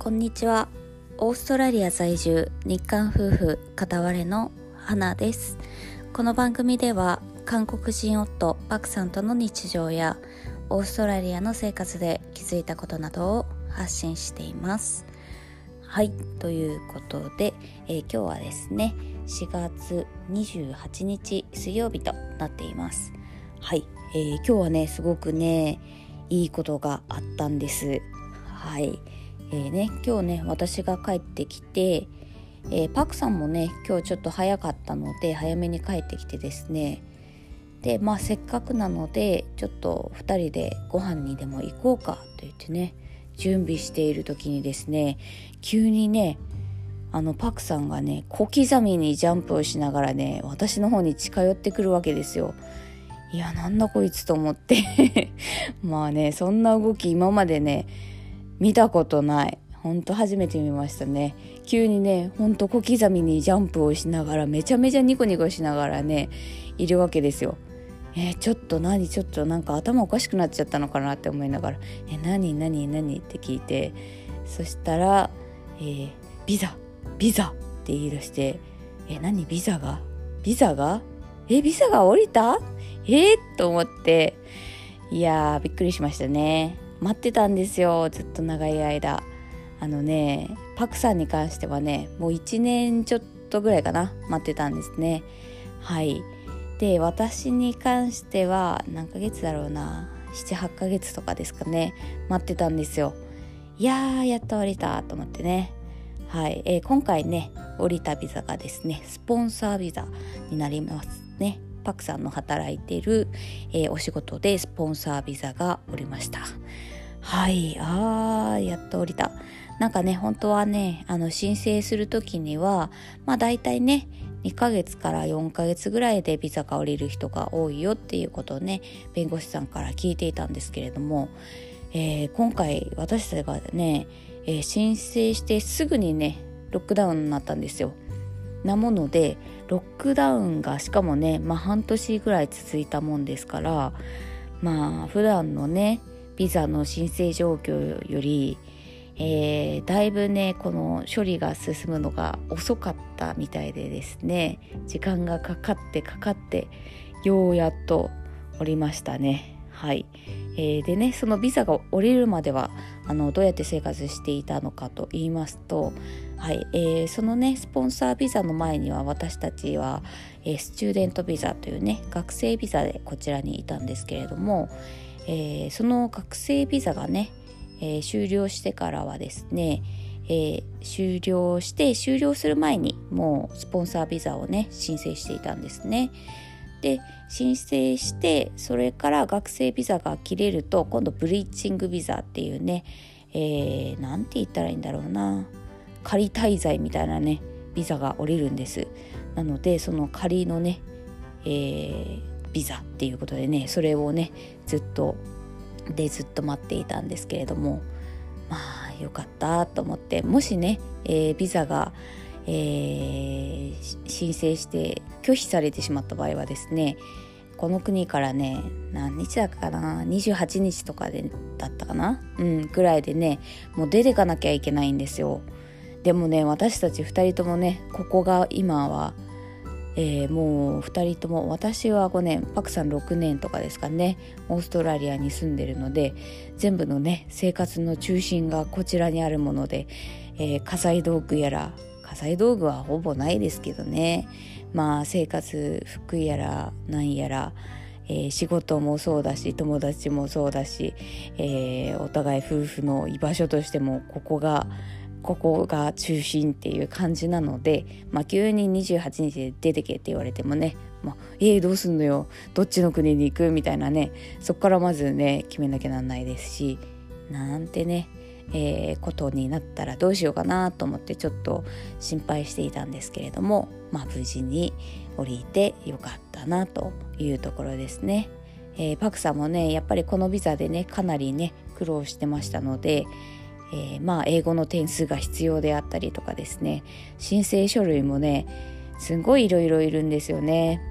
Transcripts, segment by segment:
こんにちは。オーストラリア在住日韓夫婦片割れの花です。この番組では韓国人夫パクさんとの日常やオーストラリアの生活で気づいたことなどを発信しています。はいということで、えー、今日はですね4月28日水曜日となっています。はい、えー、今日はねすごくねいいことがあったんです。はい。えー、ね今日ね私が帰ってきて、えー、パクさんもね今日ちょっと早かったので早めに帰ってきてですねでまあせっかくなのでちょっと2人でご飯にでも行こうかと言ってね準備している時にですね急にねあのパクさんがね小刻みにジャンプをしながらね私の方に近寄ってくるわけですよ。いやなんだこいつと思って まあねそんな動き今までね見たことない。ほんと初めて見ましたね。急にねほんと小刻みにジャンプをしながらめちゃめちゃニコニコしながらねいるわけですよ。えー、ちょっと何？ちょっとなんか頭おかしくなっちゃったのかなって思いながら「え何？何？何?」って聞いてそしたら「えー、ビザビザ」って言い出して「え何？ビザが？ビザが？えビザが降りた？えー、と思っていやーびっくりしましたね。待ってたんですよ。ずっと長い間。あのねパクさんに関してはねもう1年ちょっとぐらいかな。待ってたんですね。はい。で私に関しては何ヶ月だろうな。78ヶ月とかですかね。待ってたんですよ。いやーやっと降りたと思ってね。はい、えー、今回ね降りたビザがですねスポンサービザになりますね。パクさんの働いている、えー、お仕事でスポンサービザがおりました。はい。あーやっと降りた。なんかね本当はねあの申請する時にはまあ大体ね2ヶ月から4ヶ月ぐらいでビザが下りる人が多いよっていうことをね弁護士さんから聞いていたんですけれども、えー、今回私たちがね、えー、申請してすぐにねロックダウンになったんですよ。なものでロックダウンがしかもね、まあ、半年ぐらい続いたもんですからまあ普段のねビザの申請状況より、えー、だいぶねこの処理が進むのが遅かったみたいでですね時間がかかってかかってようやっとおりましたね。はい、えー、でねそのビザが降りるまではあのどうやって生活していたのかと言いますとはいえー、そのねスポンサービザの前には私たちは、えー、スチューデントビザというね学生ビザでこちらにいたんですけれども、えー、その学生ビザがね、えー、終了してからはですね、えー、終了して終了する前にもうスポンサービザをね申請していたんですね。で申請してそれから学生ビザが切れると今度ブリーチングビザっていうね何、えー、て言ったらいいんだろうな。仮滞在みたいなねビザが下りるんです。なのでその仮のね、えー、ビザっていうことでねそれをねずっとでずっと待っていたんですけれどもまあよかったと思ってもしね、えー、ビザが、えー、申請して拒否されてしまった場合はですねこの国からね何日だかな28日とかでだったかなうんぐらいでねもう出てかなきゃいけないんですよ。でもね私たち2人ともねここが今は、えー、もう2人とも私は5年パクさん6年とかですかねオーストラリアに住んでるので全部のね生活の中心がこちらにあるもので、えー、家財道具やら家財道具はほぼないですけどね。まあ生活服やらなんやらえー、仕事もそうだし友達もそうだし、えー、お互い夫婦の居場所としてもここがここが中心っていう感じなので、まあ、急に28日で出てけって言われてもね、まあ、えー、どうすんのよ。どっちの国に行く？みたいなね。そこからまずね決めなきゃなんないですしなんてね、えー、ことになったらどうしようかなと思ってちょっと心配していたんですけれども、まあ、無事に降りてよかったなというところですね。えー、パクさんもねやっぱりこのビザでねかなりね苦労してましたので、えー、まあ英語の点数が必要であったりとかですね申請書類もねすごいいろいろいるんですよね。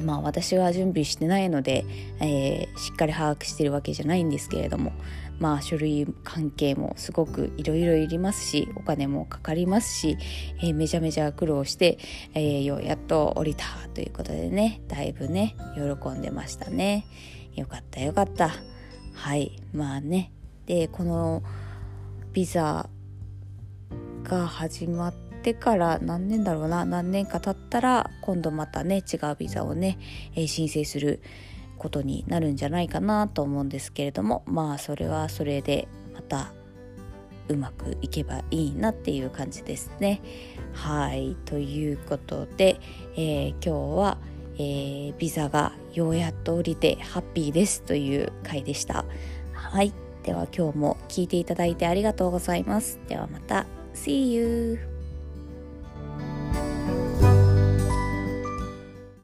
まあ私は準備してないので、えー、しっかり把握してるわけじゃないんですけれどもまあ書類関係もすごくいろいろいりますしお金もかかりますし、えー、めちゃめちゃ苦労して、えー、ようやっと降りたということでねだいぶね喜んでましたね。よかったよかった。はいまあね。でこのビザが始まっててから何年だろうな何年か経ったら今度またね違うビザをね、え、申請することになるんじゃないかなと思うんですけれどもまあそれはそれでまたうまくいけばいいなっていう感じですね。はいということで、えー、今日は、えー、ビザがようやっと降りてハッピーですという回でした。はいでは今日も聞いていただいてありがとうございます。ではまた See you!